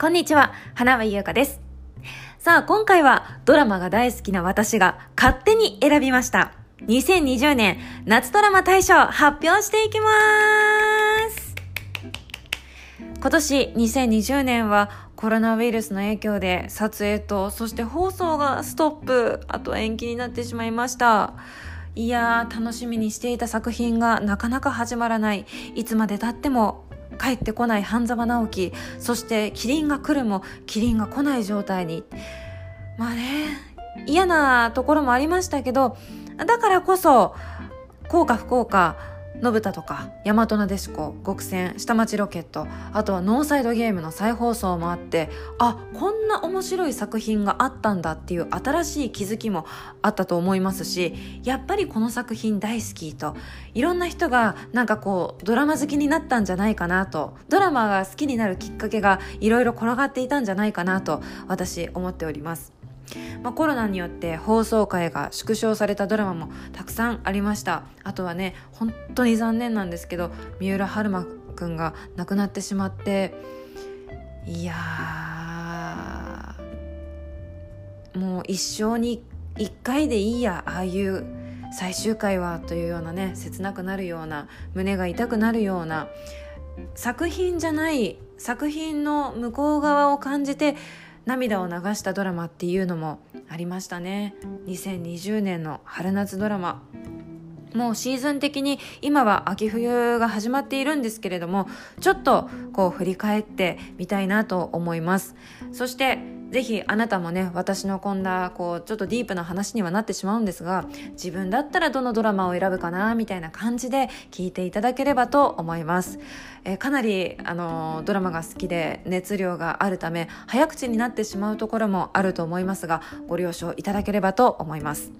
こんにちは、花輪優香です。さあ、今回はドラマが大好きな私が勝手に選びました。2020年夏ドラマ大賞発表していきます今年2020年はコロナウイルスの影響で撮影とそして放送がストップあと延期になってしまいましたいやー楽しみにしていた作品がなかなか始まらないいつまでたっても帰ってこない半沢直樹。そしてキリンが来るもキリンが来ない状態に。まあね嫌なところもありましたけどだからこそ幸か不幸か信太とか大和なでしこ極戦下町ロケットあとはノーサイドゲームの再放送もあってあこんな面白い作品があったんだっていう新しい気づきもあったと思いますしやっぱりこの作品大好きといろんな人がなんかこうドラマ好きになったんじゃないかなとドラマが好きになるきっかけがいろいろ転がっていたんじゃないかなと私思っております。まあ、コロナによって放送回が縮小されたドラマもたくさんありました。あとはね本当に残念なんですけど三浦春馬くんが亡くなってしまっていやもう一生に一回でいいやああいう最終回はというようなね切なくなるような胸が痛くなるような作品じゃない作品の向こう側を感じて涙を流したドラマっていうのもありましたね。2020年の春夏ドラマ。もうシーズン的に今は秋冬が始まっているんですけれどもちょっとこう振り返ってみたいなと思います。そしてぜひあなたもね私のこんなこうちょっとディープな話にはなってしまうんですが自分だったらどのドラマを選ぶかなみたいな感じで聞いていただければと思います、えかなりあのドラマが好きで熱量があるため早口になってしまうところもあると思いますがご了承いただければと思います。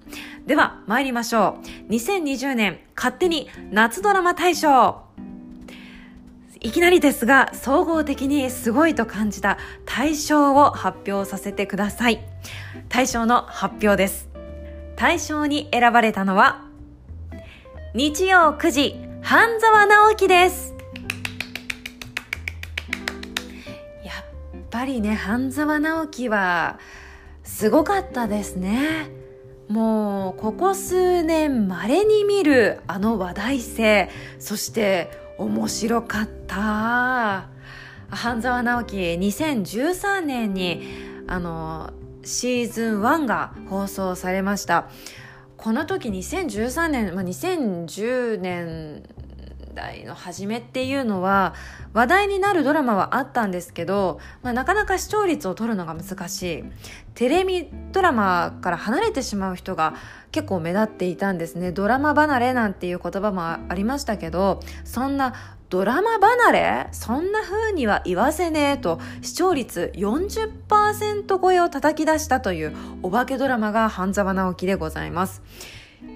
では参りましょう。2020年勝手に夏ドラマ大賞。いきなりですが総合的にすごいと感じた大賞を発表させてください。大賞の発表です。大賞に選ばれたのは日曜9時半沢直樹です。やっぱりね半沢直樹はすごかったですね。もうここ数年稀に見るあの話題性そして面白かった。半沢直樹2013年にあのシーズン1が放送されました。この時2013年、まあ、2010年代の初めっていうのは話題になるドラマはあったんですけど、まあ、なかなか視聴率を取るのが難しい。テレビドラマから離れてしまう人が結構目立っていたんですね。ドラマ離れなんていう言葉もありましたけどそんなドラマ離れ？そんな風には言わせねえと視聴率40%超えを叩き出したというお化けドラマが半沢直樹でございます。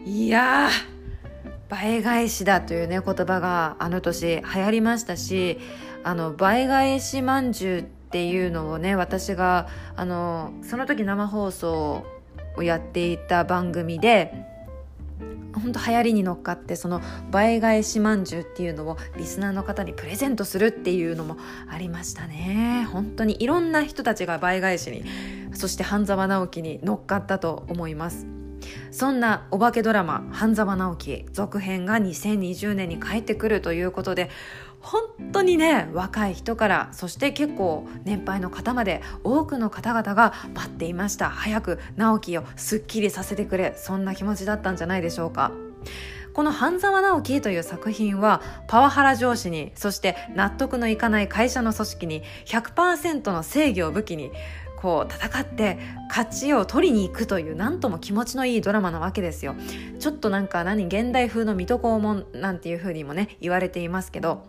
いやー倍返しだというね言葉があの年流行りましたしあの倍返しまんじゅうっていうのをね私があのその時生放送をやっていた番組で本当流行りに乗っかってその倍返しまんじゅうっていうのをリスナーの方にプレゼントするっていうのもありましたね。本当にいろんな人たちが倍返しにそして半沢直樹に乗っかったと思います。そんなお化けドラマ「半沢直樹」続編が2020年に帰ってくるということで本当にね若い人からそして結構年配の方まで多くの方々が待っていました。早く直樹をすっきりさせてくれそんな気持ちだったんじゃないでしょうか。この半沢直樹という作品はパワハラ上司にそして納得のいかない会社の組織に100%の正義を武器にこう戦って勝ちを取りに行くというなんとも気持ちのいいドラマなわけですよ。ちょっとなんか何現代風の水戸黄門なんていう風にもね言われていますけど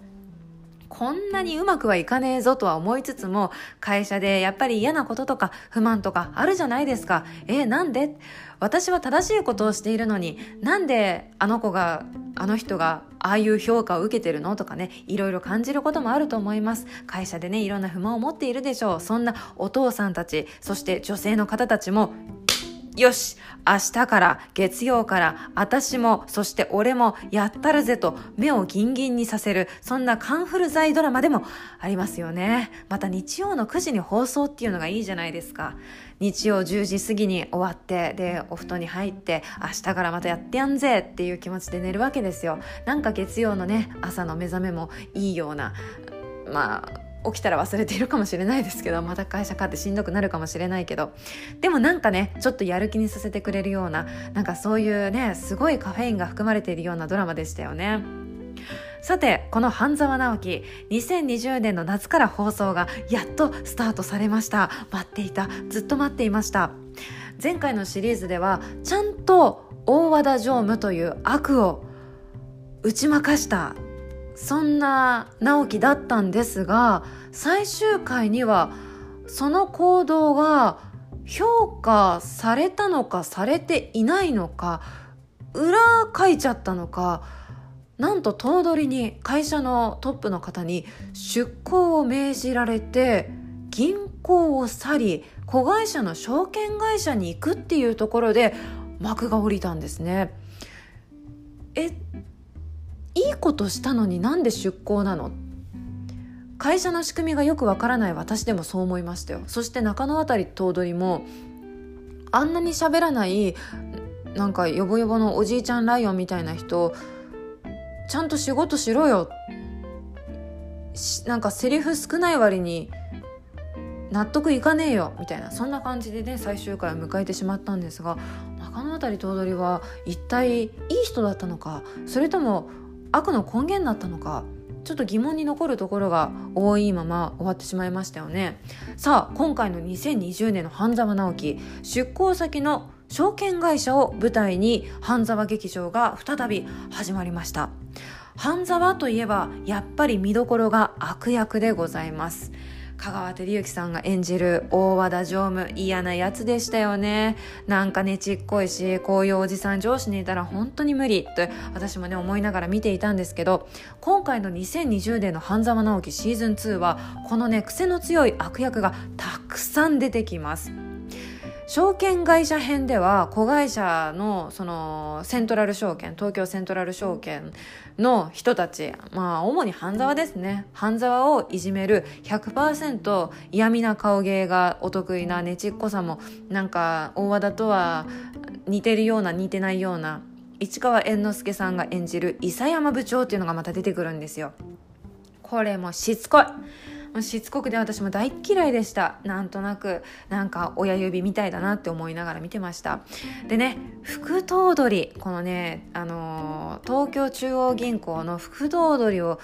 こんなにうまくはいかねえぞとは思いつつも会社でやっぱり嫌なこととか不満とかあるじゃないですか。えー、なんで？私は正しいことをしているのになんであの子があの人がああいう評価を受けてるのとかねいろいろ感じることもあると思います。会社でねいろんな不満を持っているでしょう。そんなお父さんたちそして女性の方たちもよし明日から月曜から私もそして俺もやったるぜと目をギンギンにさせるそんなカンフル剤ドラマでもありますよね。また日曜の9時に放送っていうのがいいじゃないですか。日曜10時過ぎに終わってでお布団に入って明日からまたやってやんぜっていう気持ちで寝るわけですよ。なんか月曜のね朝の目覚めもいいようなまあ起きたら忘れているかもしれないですけどまた会社帰ってしんどくなるかもしれないけど。でもなんかねちょっとやる気にさせてくれるようななんかそういうねすごいカフェインが含まれているようなドラマでしたよね。さてこの半沢直樹2020年の夏から放送がやっとスタートされました。待っていたずっと待っていました。前回のシリーズではちゃんと大和田常務という悪を打ち負かしたそんな直樹だったんですが最終回にはその行動が評価されたのかされていないのか裏書いちゃったのかなんと頭取に会社のトップの方に出向を命じられて銀行を去り子会社の証券会社に行くっていうところで幕が下りたんですね。えいいことしたのになんで出向なの？会社の仕組みがよくわからない私でもそう思いましたよ。そして中野辺り頭取もあんなに喋らないなんかヨボヨボのおじいちゃんライオンみたいな人ちゃんと仕事しろよ。なんかセリフ少ない割に納得いかねえよ。みたいな。そんな感じでね最終回を迎えてしまったんですが中野辺頭取は一体いい人だったのか？それとも悪の根源だったのかちょっと疑問に残るところが多いまま終わってしまいましたよね。さあ今回の2020年の半沢直樹出向先の証券会社を舞台に半沢劇場が再び始まりました。半沢といえばやっぱり見どころが悪役でございます。香川照之さんが演じる大和田常務嫌なやつでしたよね。なんかねちっこいしこういうおじさん上司にいたら本当に無理って私もね思いながら見ていたんですけど今回の2020年の半沢直樹シーズン2はこのね癖の強い悪役がたくさん出てきます。証券会社編では子会社のそのセントラル証券東京セントラル証券の人たちまあ主に半沢ですね。半沢をいじめる100%嫌味な顔芸がお得意なねちっこさもなんか大和田とは似てるような似てないような市川猿之助さんが演じる伊佐山部長っていうのがまた出てくるんですよ。これもしつこい。しつこくね私も大嫌いでした。なんとなくなんか親指みたいだなって思いながら見てました。でね副頭取このねあのー、東京中央銀行の副頭取を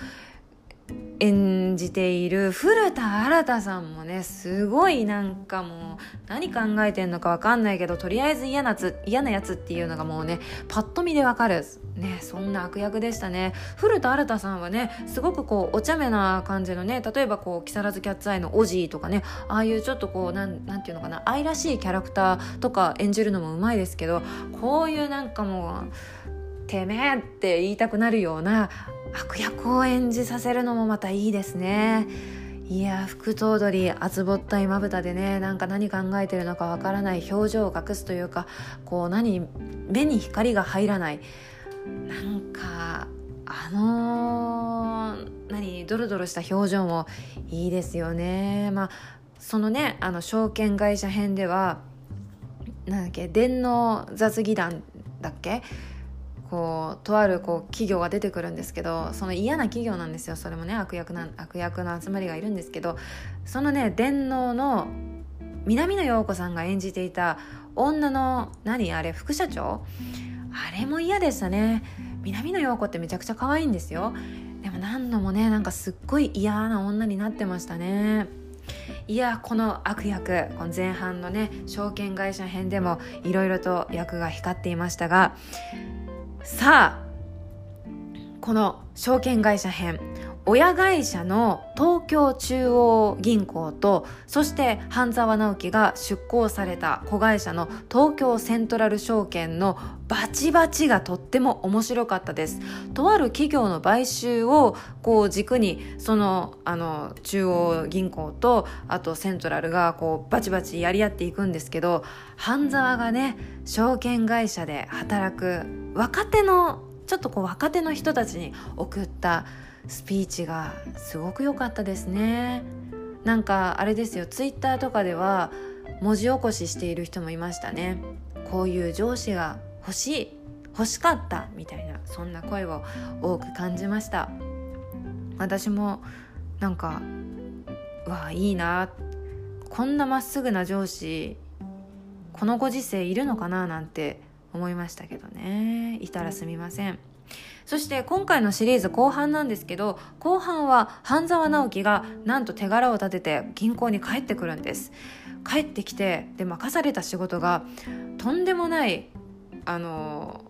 演じている古田新太さんもねすごいなんかもう何考えてんのか分かんないけどとりあえず嫌なつ嫌なやつっていうのがもうねパッと見で分かる。ねそんな悪役でしたね。古田新太さんはねすごくこうお茶目な感じのね例えばこう木更津キャッツアイのオジーとかねああいうちょっとこうなんなんていうのかな愛らしいキャラクターとか演じるのもうまいですけどこういうなんかもうてめえって言いたくなるような悪役を演じさせるのもまたいいですね。いや副頭取厚ぼったいまぶたでねなんか何考えてるのかわからない表情を隠すというかこう何目に光が入らない。なんかあのー、何ドロドロした表情もいいですよね。まあそのねあの証券会社編ではなんだっけ電脳雑技団だっけ？こうとあるこう企業が出てくるんですけどその嫌な企業なんですよ。それもね悪役な悪役の集まりがいるんですけどそのね電脳の南野陽子さんが演じていた女の何あれ副社長？あれも嫌でしたね。南野陽子ってめちゃくちゃ可愛いんですよ。でも何度もねなんかすっごい嫌な女になってましたね。いやこの悪役この前半のね証券会社編でもいろいろと役が光っていましたがさあこの証券会社編親会社の東京中央銀行とそして半沢直樹が出向された子会社の東京セントラル証券のバチバチがとっても面白かったです。とある企業の買収をこう軸にそのあの中央銀行とあとセントラルがこうバチバチやり合っていくんですけど半沢がね証券会社で働く若手のちょっとこう若手の人たちに送ったスピーチがすごく良かったですね。なんかあれですよツイッターとかでは文字起こししている人もいましたね。こういう上司が欲しい欲しかったみたいなそんな声を多く感じました。私もなんかうわいいなこんなまっすぐな上司このご時世いるのかななんて思いましたけどね。いたらすみません。そして今回のシリーズ後半なんですけど後半は半沢直樹がなんと手柄を立てて銀行に帰ってくるんです。帰ってきてで任された仕事がとんでもないあの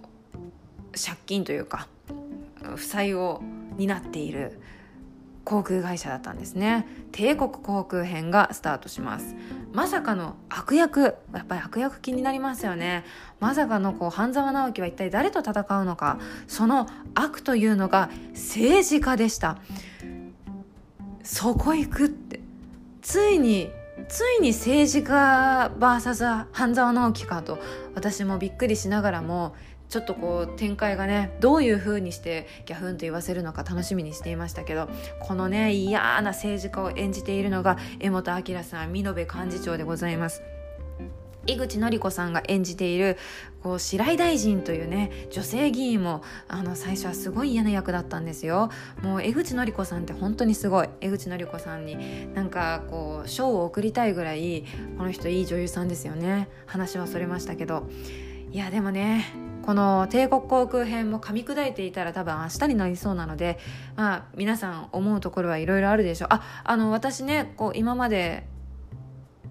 借金というか負債を担っている航空会社だったんですね。帝国航空編がスタートします。まさかの悪役。やっぱり悪役気になりますよね。まさかのこう半沢直樹は一体誰と戦うのか。その悪というのが政治家でした。そこ行くって。ついについに政治家 VS 半沢直樹かと私もびっくりしながらもちょっとこう展開がねどういう風にしてギャフンと言わせるのか楽しみにしていましたけどこのね嫌な政治家を演じているのが江本明さん見延幹事長でございます。井口のり子さんが演じているこう白井大臣というね女性議員もあの最初はすごい嫌な役だったんですよ。もう江口のり子さんって本当にすごい。江口のり子さんになんかこう賞を送りたいぐらいこの人いい女優さんですよね。話はそれましたけど。いやでもねこの帝国航空編も噛み砕いていたら多分明日になりそうなので、まあ、皆さん思うところはいろいろあるでしょう。ああの私ねこう今まで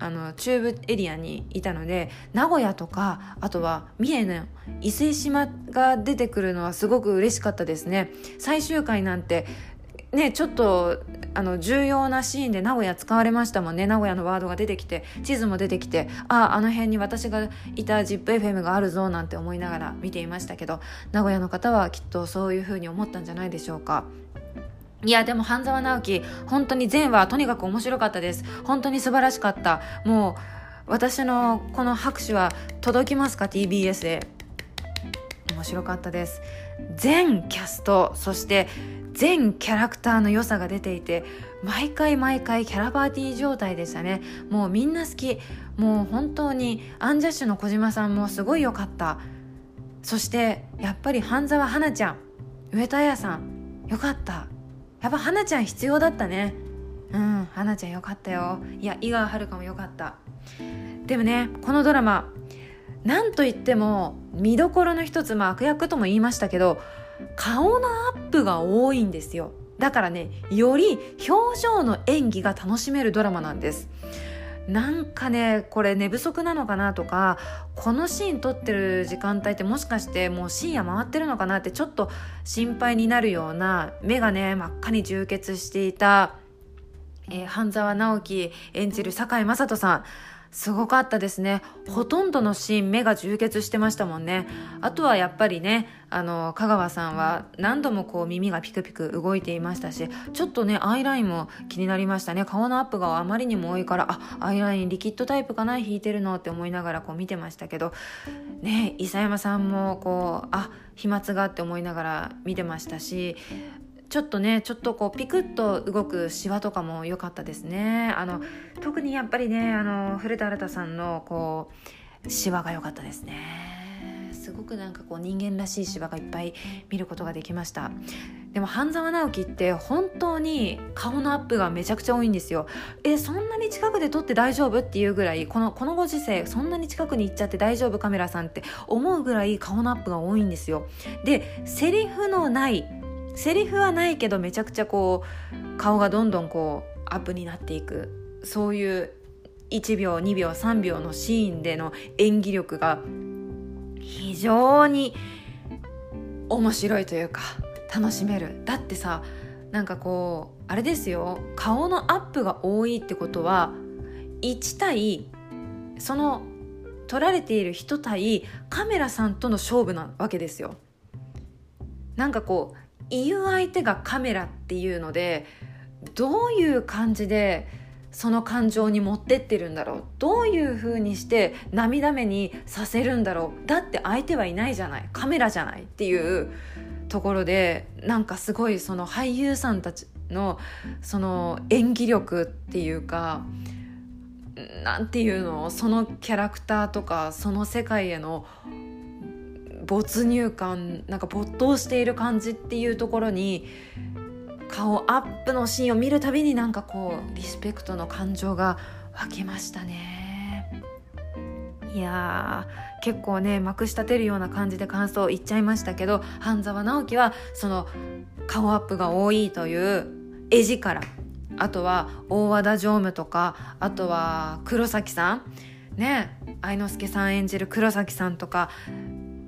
あの中部エリアにいたので名古屋とかあとは三重の伊勢志摩が出てくるのはすごく嬉しかったですね最終回なんてねちょっとあの重要なシーンで名古屋使われましたもんね名古屋のワードが出てきて地図も出てきてあああの辺に私がいた ZIPFM があるぞなんて思いながら見ていましたけど名古屋の方はきっとそういうふうに思ったんじゃないでしょうか。いや、でも半沢直樹、本当に前話とにかく面白かったです。本当に素晴らしかった。もう、私のこの拍手は届きますか ?TBS で。面白かったです。全キャスト、そして全キャラクターの良さが出ていて毎回毎回キャラパーティー状態でしたねもうみんな好きもう本当にアンジャッシュの小島さんもすごい良かったそしてやっぱり半沢花ちゃん上戸彩さんよかったやっぱ花ちゃん必要だったね。うん花ちゃんよかったよ。いや井川遥もよかった。でもねこのドラマなんといっても見どころの一つ、まあ、悪役とも言いましたけど顔のアップが多いんですよ。だからねより表情の演技が楽しめるドラマなんです。なんかねこれ寝不足なのかなとかこのシーン撮ってる時間帯ってもしかしてもう深夜回ってるのかなってちょっと心配になるような目がね真っ赤に充血していた、えー、半沢直樹演じる堺雅人さん。すごかったですね。ほとんどのシーン目が充血してましたもんね。あとはやっぱりねあの香川さんは何度もこう耳がピクピク動いていましたしちょっとねアイラインも気になりましたね。顔のアップがあまりにも多いからあアイラインリキッドタイプかな引いてるのって思いながらこう見てましたけどね伊佐山さんもこうあ飛沫がって思いながら見てましたしちょっとねちょっとこうピクッと動くシワとかも良かったですね。あの特にやっぱりねあの古田新太さんのこうシワが良かったですね。すごくなんかこう人間らしいシワがいっぱい見ることができました。でも半沢直樹って本当に顔のアップがめちゃくちゃ多いんですよ。えそんなに近くで撮って大丈夫っていうぐらいこのこのご時世そんなに近くに行っちゃって大丈夫カメラさんって思うぐらい顔のアップが多いんですよ。でセリフのないセリフはないけどめちゃくちゃこう顔がどんどんこうアップになっていく。そういう1秒2秒3秒のシーンでの演技力が非常に面白いというか楽しめる。だってさなんかこうあれですよ。顔のアップが多いってことは1対その撮られている人対カメラさんとの勝負なわけですよ。なんかこう言う相手がカメラっていうのでどういう感じでその感情に持ってってるんだろう。どういう風にして涙目にさせるんだろう。だって相手はいないじゃない。カメラじゃないっていうところでなんかすごいその俳優さんたちのその演技力っていうかなんていうのそのキャラクターとかその世界への没入感なんか没頭している感じっていうところに顔アップのシーンを見るたびになんかこうリスペクトの感情が湧きましたね。いや結構ねまくし立てるような感じで感想を言っちゃいましたけど半沢直樹はその顔アップが多いという絵力。あとは大和田常務とかあとは黒崎さん。ね愛之助さん演じる黒崎さんとか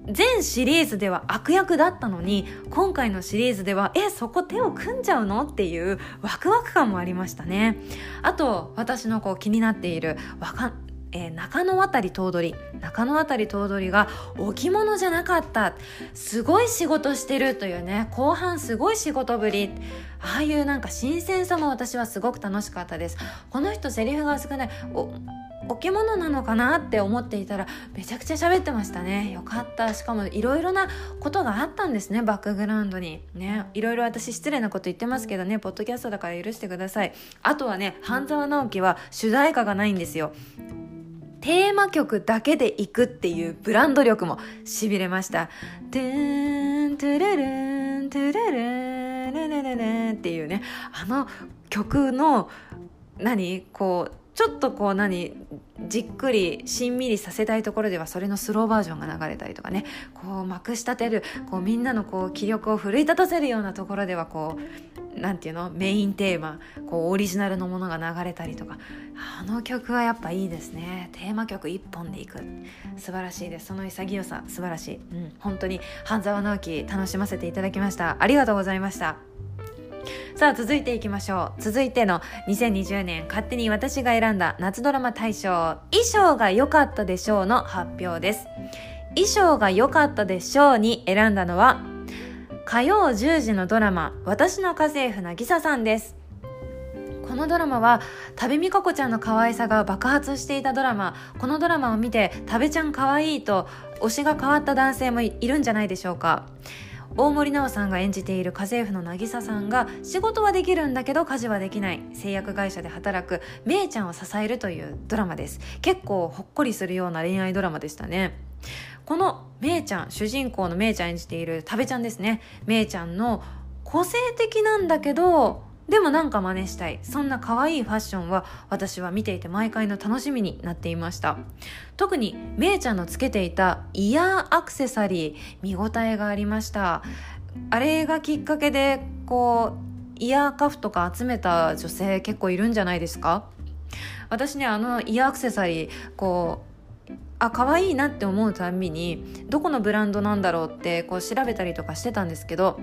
全シリーズでは悪役だったのに今回のシリーズではえそこ手を組んじゃうの？っていうワクワク感もありましたね。あと私のこう気になっているわかえー、中野渡り頭取。中野渡り頭取が置物じゃなかった。すごい仕事してるというね。後半すごい仕事ぶり。ああいうなんか新鮮さも私はすごく楽しかったです。この人セリフが少ない。置物なのかなって思っていたらめちゃくちゃ喋ってましたね。よかった。しかもいろいろなことがあったんですねバックグラウンドに。ね。いろいろ私失礼なこと言ってますけどねポッドキャストだから許してください。あとはね半沢直樹は主題歌がないんですよ。テーマ曲だけでいくっていうブランド力もしびれました「トゥーントゥルルントゥルルンルルルルン」っていうね。あの曲の何？こうちょっとこう何じっくりしんみりさせたいところではそれのスローバージョンが流れたりとかね。こうまくし立てるこうみんなのこう気力を奮い立たせるようなところではこうなんていうのメインテーマこうオリジナルのものが流れたりとか。あの曲はやっぱいいですね。テーマ曲一本でいく。素晴らしいです。その潔さ素晴らしい、うん、本当に半沢直樹楽しませていただきました。ありがとうございました。さあ続いていきましょう。続いての2020年勝手に私が選んだ夏ドラマ大賞。衣装が良かったでしょうの発表です。衣装が良かったでしょうに選んだのは火曜10時のドラマ私の家政婦渚さんです。このドラマは多部未華子ちゃんの可愛さが爆発していたドラマ。このドラマを見て多部ちゃん可愛いと推しが変わった男性もいるんじゃないでしょうか。大森奈緒さんが演じている家政婦の渚さんが仕事はできるんだけど家事はできない。製薬会社で働くめいちゃんを支えるというドラマです。結構ほっこりするような恋愛ドラマでしたね。このめいちゃん主人公のめいちゃん演じている多部ちゃんですね。めいちゃんの個性的なんだけどでもなんか真似したい。そんな可愛いファッションは私は見ていて毎回の楽しみになっていました。特にめいちゃんのつけていたイヤーアクセサリー見応えがありました。あれがきっかけでこうイヤーカフとか集めた女性結構いるんじゃないですか？私ねあのイヤーアクセサリーこうあ可愛いなって思うたんびにどこのブランドなんだろうってこう調べたりとかしてたんですけど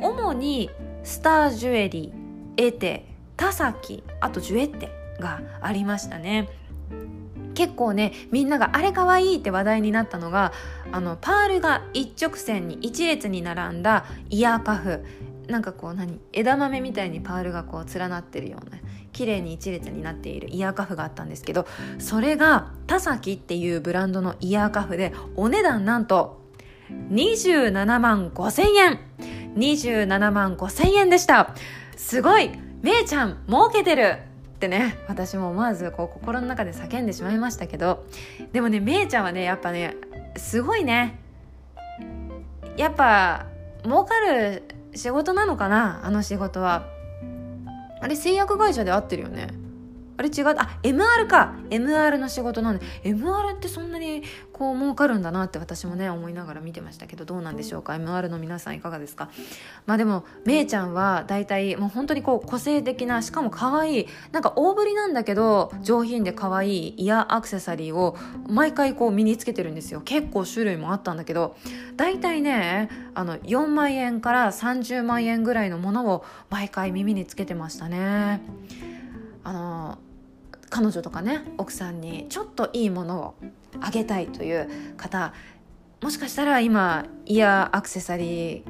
主にスタージュエリーエテ田崎あとジュエッテがありましたね。結構ねみんながあれかわいいって話題になったのがあのパールが一直線に一列に並んだイヤーカフ。なんかこう何枝豆みたいにパールがこう連なってるような綺麗に一列になっているイヤーカフがあったんですけどそれが田崎っていうブランドのイヤーカフでお値段なんと27万5千円。27万5千円でした。すごいめいちゃん儲けてる。ってね私も思わずこう心の中で叫んでしまいましたけどでもねめいちゃんはねやっぱねすごいね。やっぱ儲かる仕事なのかなあの仕事は。あれ製薬会社で合ってるよね。あれ違う？あ MR か。MR の仕事なんで。MR ってそんなにこう儲かるんだなって私もね思いながら見てましたけどどうなんでしょうか？MR の皆さんいかがですか？まあでもめいちゃんは大体もう本当にこう個性的なしかも可愛いなんか大ぶりなんだけど上品で可愛いイヤーアクセサリーを毎回こう身につけてるんですよ。結構種類もあったんだけど大体ねあの4万円から30万円ぐらいのものを毎回耳につけてましたね。あの彼女とかね奥さんにちょっといいものをあげたいという方もしかしたら今イヤーアクセサリー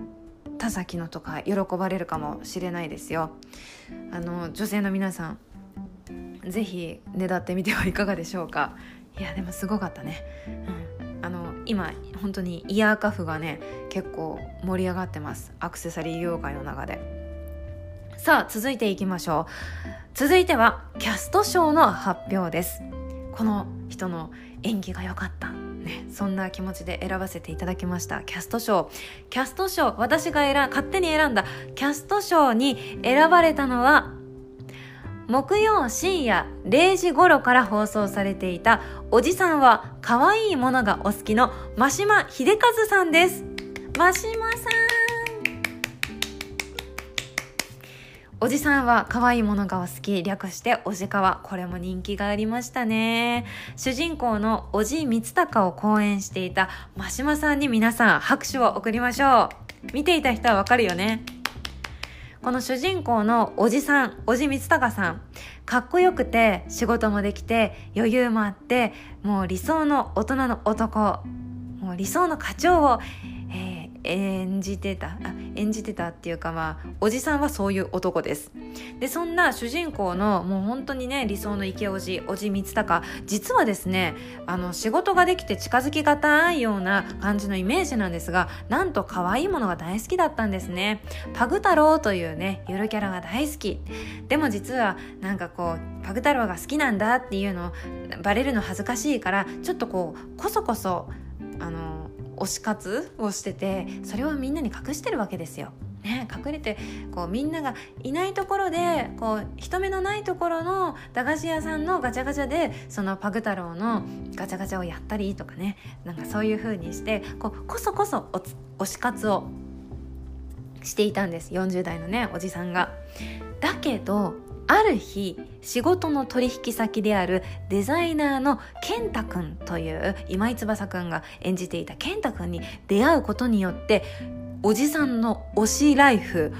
田崎のとか喜ばれるかもしれないですよ。あの女性の皆さん是非ねだってみてはいかがでしょうか。いやでもすごかったね、うん、あの今本当にイヤーカフがね結構盛り上がってます。アクセサリー業界の中で。さあ続いていきましょう。続いてはキャスト賞の発表です。この人の演技が良かった。ね、そんな気持ちで選ばせていただきました。キャスト賞キャスト賞私が選勝手に選んだ。キャスト賞に選ばれたのは木曜深夜0時頃から放送されていたおじさんは可愛いものがお好きの真島秀和さんです。真島さん。おじさんは可愛いものがお好き。略しておじかわ。これも人気がありましたね。主人公のおじ光高を講演していた真島さんに皆さん拍手を送りましょう。見ていた人はわかるよね。この主人公のおじさんおじ光高さん。かっこよくて仕事もできて余裕もあってもう理想の大人の男。もう理想の課長を演じてたあ演じてたっていうかまあおじさんはそういう男です。でそんな主人公のもう本当にね理想の池おじおじ光高実はですねあの仕事ができて近づきがたいような感じのイメージなんですがなんと可愛いものが大好きだったんですね。パグ太郎というねゆるキャラが大好き。でも実はなんかこうパグ太郎が好きなんだっていうのバレるの恥ずかしいからちょっとこうこそこそあの推し活をしててそれをみんなに隠してるわけですよ。ね、隠れてこうみんながいないところでこう人目のないところの駄菓子屋さんのガチャガチャでそのパグ太郎のガチャガチャをやったりとかねなんかそういう風にしてこうこそこそ推し活をしていたんです40代のねおじさんが。だけどある日仕事の取引先であるデザイナーの健太くんという今井翼くんが演じていた健太くんに出会うことによっておじさんの推しライフ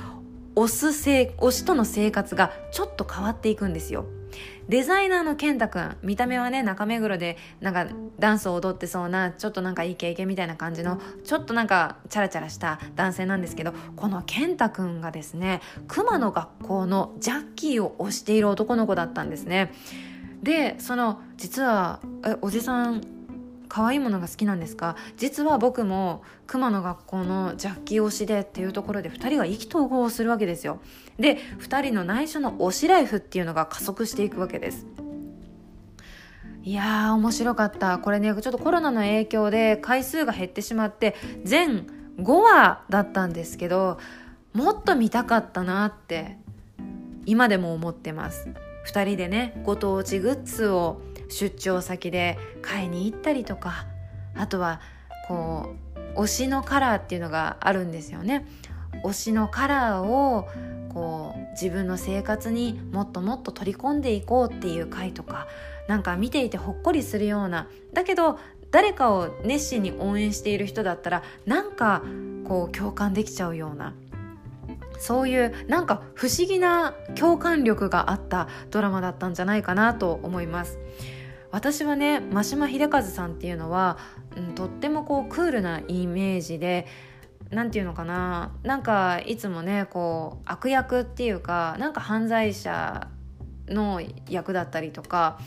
推す推しとの生活がちょっと変わっていくんですよ。デザイナーの健太くん見た目はね中目黒でなんかダンスを踊ってそうなちょっとなんかいい経験みたいな感じのちょっとなんかチャラチャラした男性なんですけどこの健太くんがですね熊の学校のジャッキーを推している男の子だったんですね。でその実はえおじさん可愛いものが好きなんですか？実は僕も熊の学校のジャッキー推しでっていうところで2人が意気投合をするわけですよ。で2人の内緒の推しライフっていうのが加速していくわけです。いやー面白かった。これねちょっとコロナの影響で回数が減ってしまって全5話だったんですけどもっと見たかったなって今でも思ってます。2人でねご当地グッズを出張先で買いに行ったりとかあとはこう推しのカラーっていうのがあるんですよね。推しのカラーをこう自分の生活にもっともっと取り込んでいこうっていう回とかなんか見ていてほっこりするような。だけど誰かを熱心に応援している人だったらなんかこう共感できちゃうような。そういうなんか不思議な共感力があったドラマだったんじゃないかなと思います。私はね真島秀和さんっていうのは、うん、とってもこうクールなイメージで何て言うのかななんかいつもねこう悪役っていうかなんか犯罪者の役だったりとか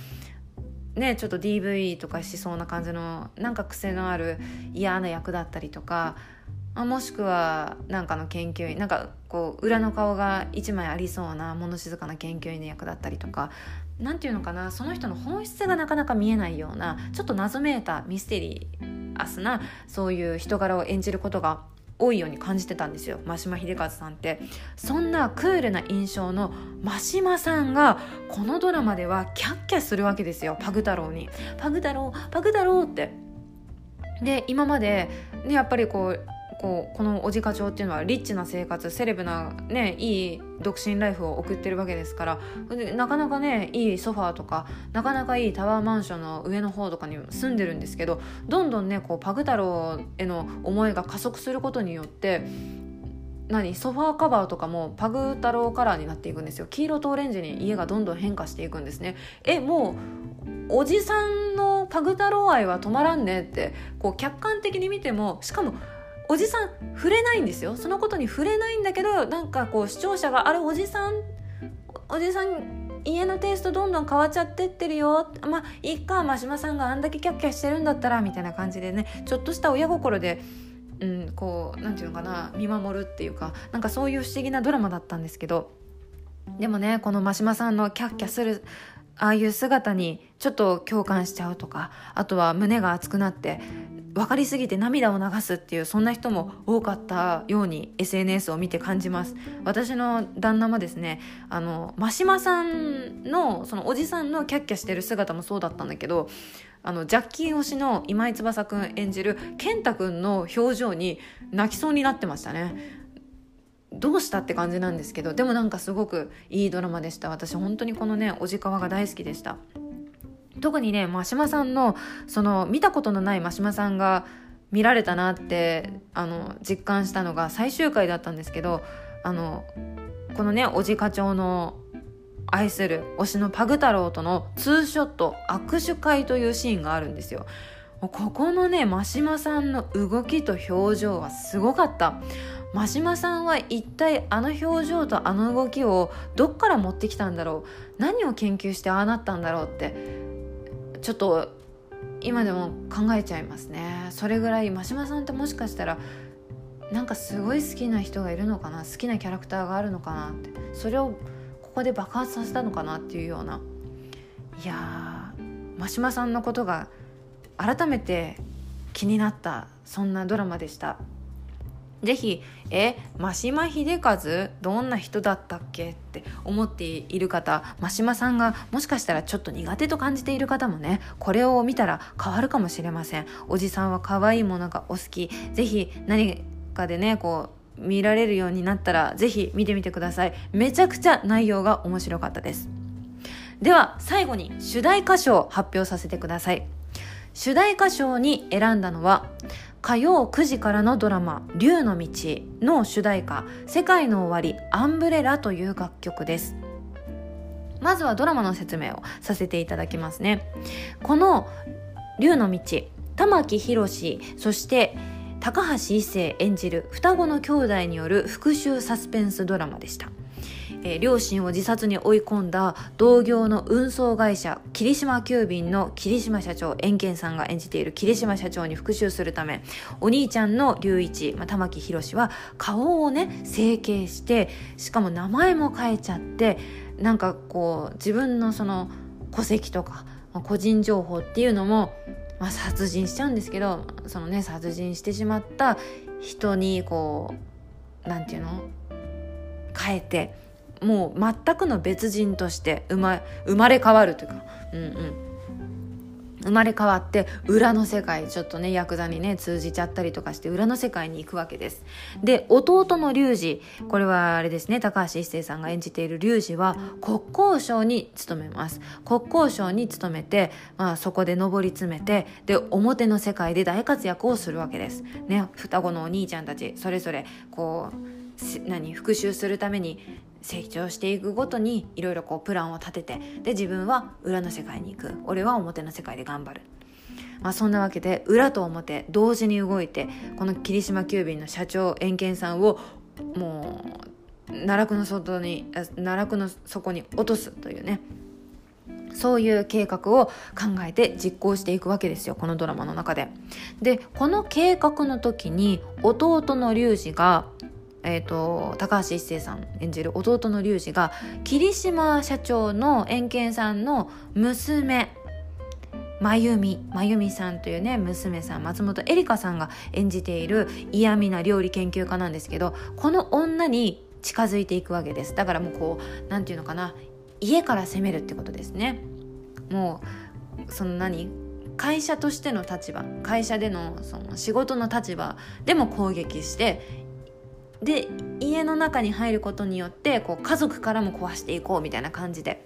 ねちょっと DV とかしそうな感じのなんか癖のある嫌な役だったりとかあもしくはなんかの研究員なんかこう裏の顔が一枚ありそうな物静かな研究員の役だったりとか何て言うのかなその人の本質がなかなか見えないようなちょっと謎めいたミステリアスなそういう人柄を演じることが多いように感じてたんですよ。真島秀和さんって。そんなクールな印象の真島さんがこのドラマではキャッキャするわけですよパグ太郎に「パグ太郎パグ太郎」って。で今まで、ね、やっぱりこうこうこのおじ課長っていうのはリッチな生活セレブなねいい独身ライフを送ってるわけですからなかなかねいいソファーとかなかなかいいタワーマンションの上の方とかに住んでるんですけどどんどんねこうパグ太郎への思いが加速することによって何ソファーカバーとかもパグ太郎カラーになっていくんですよ。黄色とオレンジに家がどんどん変化していくんですね。えもうおじさんのパグ太郎愛は止まらんねってこう客観的に見てもしかもおじさん触れないんですよ。そのことに触れないんだけどなんかこう視聴者があれおじさんおじさん家のテイストどんどん変わっちゃってってるよ。まあいっか真島さんがあんだけキャッキャしてるんだったらみたいな感じでねちょっとした親心でうん、こうなんていうのかな見守るっていうかなんかそういう不思議なドラマだったんですけど。でもねこの真島さんのキャッキャするああいう姿にちょっと共感しちゃうとかあとは胸が熱くなって分かりすぎて涙を流すっていうそんな人も多かったように SNS を見て感じます。私の旦那もですねあの真島さんのそのおじさんのキャッキャしてる姿もそうだったんだけどあのジャッキー推しの今井翼くん演じる健太くんの表情に泣きそうになってましたね。どうしたって感じなんですけどでもなんかすごくいいドラマでした。私本当にこのねおじかわが大好きでした。特にね真島さんのその見たことのない真島さんが見られたなってあの実感したのが最終回だったんですけどあのこのねおじ課長の愛する推しのパグ太郎とのツーショット握手会というシーンがあるんですよ。ここのね真島さんの動きと表情はすごかった真島さんは一体あの表情とあの動きをどっから持ってきたんだろう何を研究してああなったんだろうってちょっと今でも考えちゃいますね。それぐらい真島さんってもしかしたらなんかすごい好きな人がいるのかな？好きなキャラクターがあるのかなって。それをここで爆発させたのかなっていうような。いやー真島さんのことが改めて気になったそんなドラマでした。ぜひ、え、真島秀和どんな人だったっけって思っている方、真島さんがもしかしたらちょっと苦手と感じている方もね、これを見たら変わるかもしれません。おじさんは可愛いものがお好き。ぜひ何かでね、こう、見られるようになったら、ぜひ見てみてください。めちゃくちゃ内容が面白かったです。では、最後に主題歌唱を発表させてください。主題歌唱に選んだのは、火曜9時からのドラマ「竜の道」の主題歌「世界の終わりアンブレラ」という楽曲です。まずはドラマの説明をさせていただきますね。この「竜の道」玉木宏そして高橋一生演じる双子の兄弟による復讐サスペンスドラマでした。えー、両親を自殺に追い込んだ同業の運送会社霧島急便の霧島社長円健さんが演じている霧島社長に復讐するためお兄ちゃんの隆一、まあ、玉木宏は顔をね整形してしかも名前も変えちゃってなんかこう自分のその戸籍とか、まあ、個人情報っていうのも、まあ、殺人しちゃうんですけどそのね殺人してしまった人にこうなんていうの？変えてもう全くの別人として生ま生まれ変わるというか、うんうん、生まれ変わって裏の世界ちょっとねヤクザにね通じちゃったりとかして裏の世界に行くわけです。で弟の龍二これはあれですね高橋一生さんが演じている龍二は国交省に勤めます。国交省に勤めて、まあ、そこで上り詰めてで表の世界で大活躍をするわけです。ね双子のお兄ちゃんたちそれぞれこう何復讐するために成長していくごとにいろいろこうプランを立ててで自分は裏の世界に行く。俺は表の世界で頑張る、まあ、そんなわけで裏と表同時に動いてこの霧島急便の社長円健さんをもう奈落の外に奈落の底に落とすというね。そういう計画を考えて実行していくわけですよこのドラマの中で。でこの計画の時に弟の龍二がえーと、高橋一生さん演じる弟の龍二が霧島社長の円健さんの娘真由美真由美さんというね娘さん松本恵梨香さんが演じている嫌味な料理研究家なんですけどこの女に近づいていくわけです。だからもうこう何て言うのかな家から攻めるってことですね。もうその何会社としての立場会社でのその仕事の立場でも攻撃してで家の中に入ることによってこう家族からも壊していこうみたいな感じで。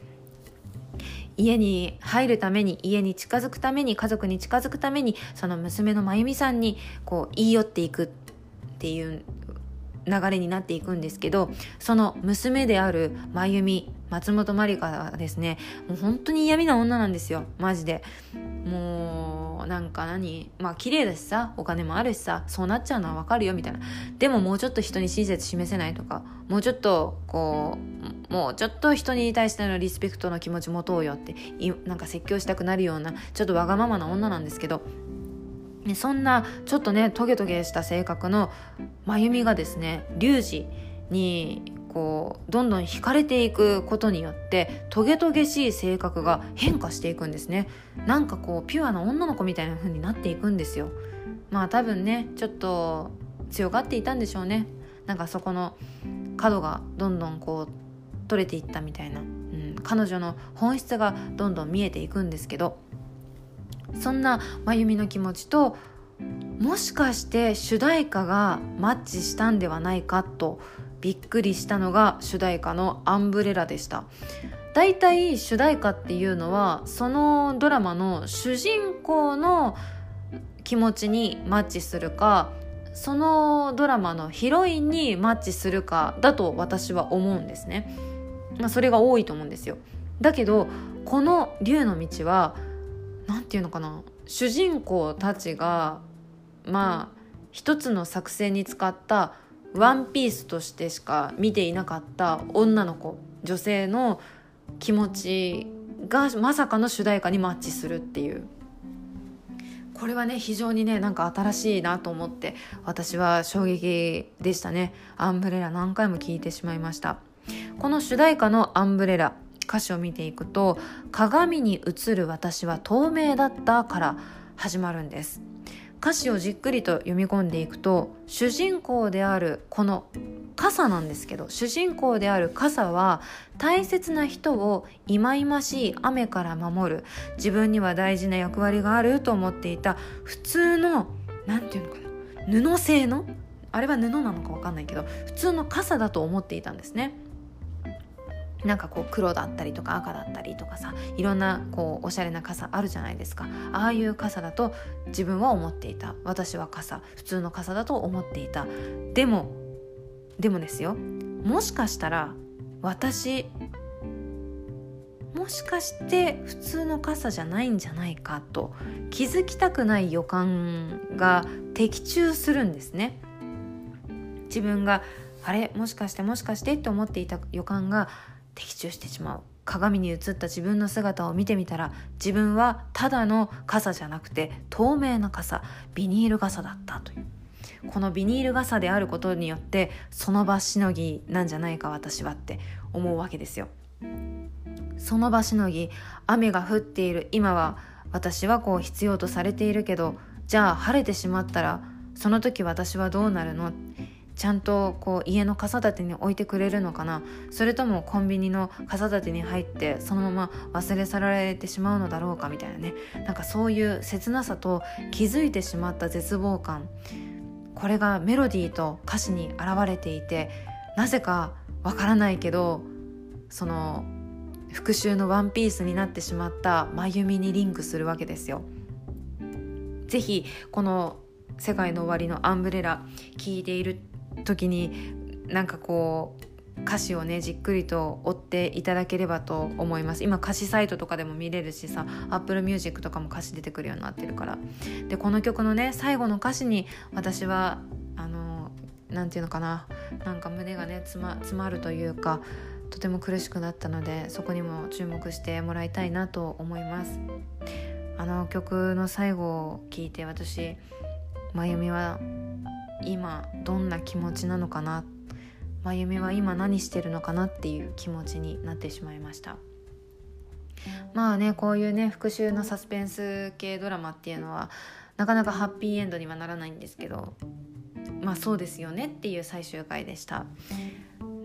家に入るために家に近づくために家族に近づくためにその娘の真由美さんにこう言い寄っていくっていう流れになっていくんですけどその娘である真由美松本まりかはですねもう本当に嫌味な女なんですよ。マジで。もうなんか何まあ綺麗だしさお金もあるしさそうなっちゃうのはわかるよみたいな。でももうちょっと人に親切示せないとかもうちょっとこうもうちょっと人に対してのリスペクトの気持ち持とうよってなんか説教したくなるようなちょっとわがままな女なんですけどそんなちょっとねトゲトゲした性格の真由美がですね龍二にこうどんどん惹かれていくことによってトゲトゲしい性格が変化していくんですね。なんかこうピュアな女の子みたいな風になっていくんですよ。まあ多分ねちょっと強がっていたんでしょうね。なんかそこの角がどんどんこう取れていったみたいな、うん、彼女の本質がどんどん見えていくんですけどそんな真由美の気持ちともしかして主題歌がマッチしたんではないかとびっくりしたのが主題歌の「アンブレラ」でした。だいたい主題歌っていうのはそのドラマの主人公の気持ちにマッチするかそのドラマのヒロインにマッチするかだと私は思うんですね、まあ、それが多いと思うんですよ。だけどこの「竜の道は」何て言うのかな主人公たちがまあ一つの作戦に使ったワンピースとしてしか見ていなかった女の子女性の気持ちがまさかの主題歌にマッチするっていう。これはね非常にねなんか新しいなと思って私は衝撃でしたね。アンブレラ何回も聞いてしまいました。この主題歌のアンブレラ歌詞を見ていくと鏡に映る私は透明だったから始まるんです。歌詞をじっくりと読み込んでいくと主人公であるこの傘なんですけど主人公である傘は大切な人を忌々しい雨から守る自分には大事な役割があると思っていた普通の何て言うのかな布製のあれは布なのか分かんないけど普通の傘だと思っていたんですね。なんかこう黒だったりとか赤だったりとかさいろんなこうおしゃれな傘あるじゃないですか。ああいう傘だと自分は思っていた。私は傘。普通の傘だと思っていた。でもでもですよ。もしかしたら私もしかして普通の傘じゃないんじゃないかと気づきたくない予感が的中するんですね。自分があれ？もしかしてもしかしてって思っていた予感が的中してしまう。鏡に映った自分の姿を見てみたら自分はただの傘じゃなくて透明な傘ビニール傘だったという。このビニール傘であることによってその場しのぎなんじゃないか私はって思うわけですよ。その場しのぎ雨が降っている今は私はこう必要とされているけどじゃあ晴れてしまったらその時私はどうなるの？ちゃんとこう家の傘立てに置いてくれるのかな？それともコンビニの傘立てに入ってそのまま忘れ去られてしまうのだろうかみたいなね。なんかそういう切なさと気づいてしまった絶望感。これがメロディーと歌詞に表れていてなぜかわからないけどその復讐のワンピースになってしまった真由美にリンクするわけですよ。ぜひこの「世界の終わり」のアンブレラ聞いている時になんかこう歌詞をねじっくりと追っていただければと思います。今歌詞サイトとかでも見れるしさ Apple Music とかも歌詞出てくるようになってるから。でこの曲のね最後の歌詞に私はあの何て言うのかななんか胸がね詰ま詰まるというかとても苦しくなったのでそこにも注目してもらいたいなと思います。あの曲の最後を聞いて私真由美は今どんな気持ちなのかな？真由美は今何してるのかなっていう気持ちになってしまいました。まあねこういうね復讐のサスペンス系ドラマっていうのはなかなかハッピーエンドにはならないんですけどまあそうですよねっていう最終回でした。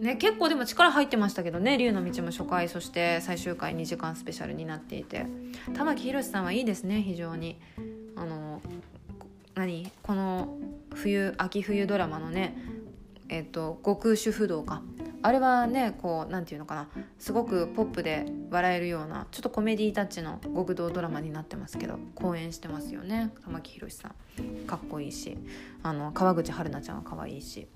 ね、結構でも力入ってましたけどね「竜の道」も初回そして最終回2時間スペシャルになっていて。玉木宏さんはいいですね非常に。あの何？この冬秋冬ドラマのねえっ、と極主不動か。あれはねこう何て言うのかな。すごくポップで笑えるようなちょっとコメディータッチの極道ドラマになってますけど公演してますよね。玉木宏さん。かっこいいし。あの川口春奈ちゃんは可愛いし。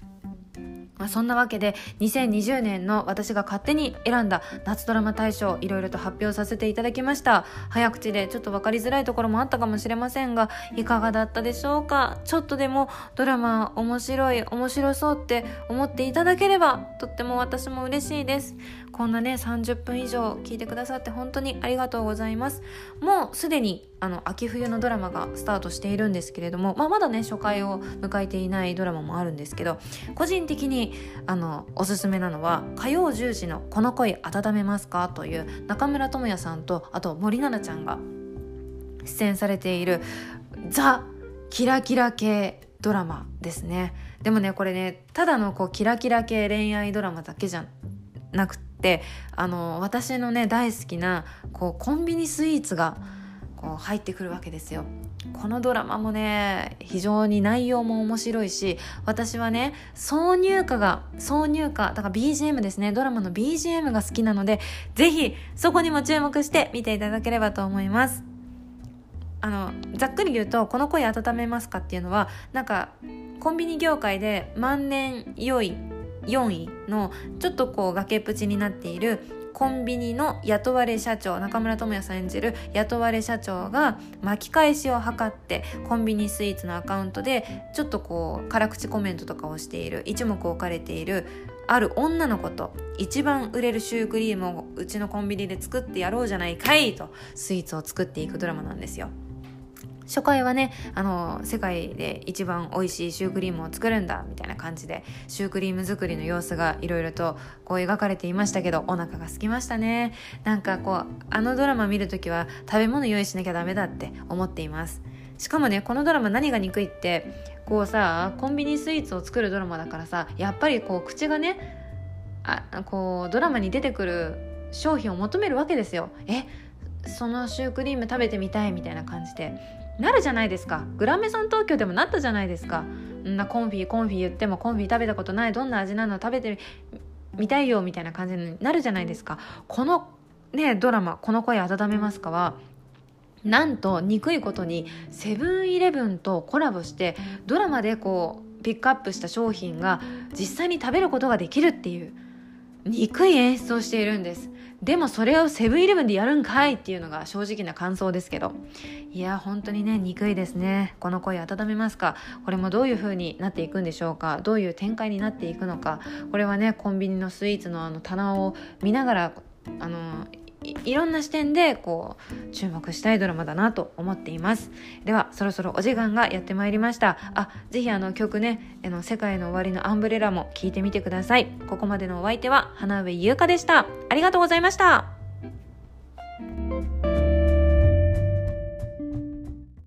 まあ、そんなわけで2020年の私が勝手に選んだ夏ドラマ大賞いろいろと発表させていただきました。早口でちょっと分かりづらいところもあったかもしれませんがいかがだったでしょうか？ちょっとでもドラマ面白い面白そうって思っていただければとっても私も嬉しいです。こんなね30分以上聞いてくださって本当にありがとうございます。もうすでにあの秋冬のドラマがスタートしているんですけれども、まあ、まだね初回を迎えていないドラマもあるんですけど個人的にあのおすすめなのは火曜10時の「この恋温めますか?」という中村智也さんとあと森七菜ちゃんが出演されているザ・キラキラ系ドラマですねでもねこれねただのこうキラキラ系恋愛ドラマだけじゃなくってあの私のね大好きなこうコンビニスイーツがこう入ってくるわけですよこのドラマもね非常に内容も面白いし私はね挿入歌が挿入歌だから BGM ですねドラマの BGM が好きなのでぜひそこにも注目して見ていただければと思いますあのざっくり言うと「この声温めますか?」っていうのはなんかコンビニ業界で万年良い4位のちょっとこう崖っぷちになっているコンビニの雇われ社長中村智也さん演じる雇われ社長が巻き返しを図ってコンビニスイーツのアカウントでちょっとこう辛口コメントとかをしている一目置かれているある女の子と一番売れるシュークリームをうちのコンビニで作ってやろうじゃないかいとスイーツを作っていくドラマなんですよ。初回はねあの世界で一番美味しいシュークリームを作るんだみたいな感じでシュークリーム作りの様子がいろいろとこう描かれていましたけどお腹が空きましたね。なんかこうあのドラマ見るときは食べ物用意しなきゃダメだって思っています。しかもねこのドラマ何が憎いってこうさコンビニスイーツを作るドラマだからさやっぱりこう口がねあこうドラマに出てくる商品を求めるわけですよ。えそのシュークリーム食べてみたいみたいな感じで。なるじゃないですか。グラメゾン東京でもなったじゃないですか。んなコンフィコンフィ言ってもコンフィ食べたことないどんな味なの食べてみたいよみたいな感じになるじゃないですか。このねドラマ「この恋あたためますか」はなんと憎いことにセブンイレブンとコラボしてドラマでこうピックアップした商品が実際に食べることができるっていう憎い演出をしているんです。でもそれをセブンイレブンでやるんかいっていうのが正直な感想ですけど。いや本当にね憎いですね。この声温めますか？これもどういう風になっていくんでしょうか？どういう展開になっていくのか？これはねコンビニのスイーツのあの棚を見ながらあのいろんな視点でこう注目したいドラマだなと思っています。ではそろそろお時間がやってまいりました。あぜひあの曲ね「あの世界の終わりのアンブレラ」も聴いてみてください。ここまでのお相手は花上優香でした。ありがとうございました。